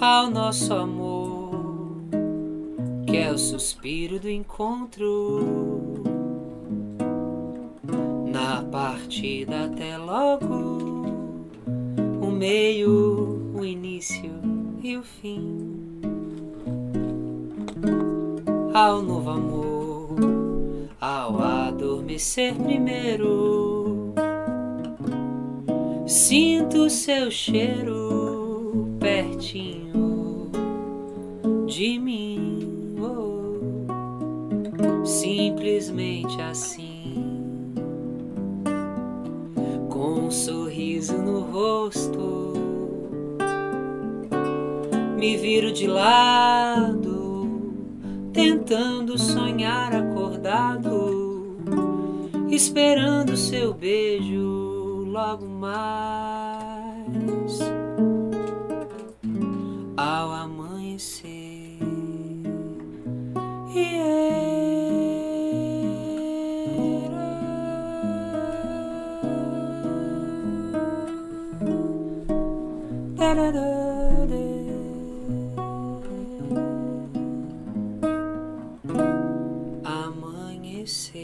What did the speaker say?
ao nosso amor, que é o suspiro do encontro. Na partida até logo, o meio, o início e o fim. Ao novo amor, ao adormecer primeiro, sinto seu cheiro pertinho de mim. Oh, simplesmente assim, com um sorriso no rosto, me viro de lado, tentando sonhar acordado, esperando seu beijo logo mais Amanhecer.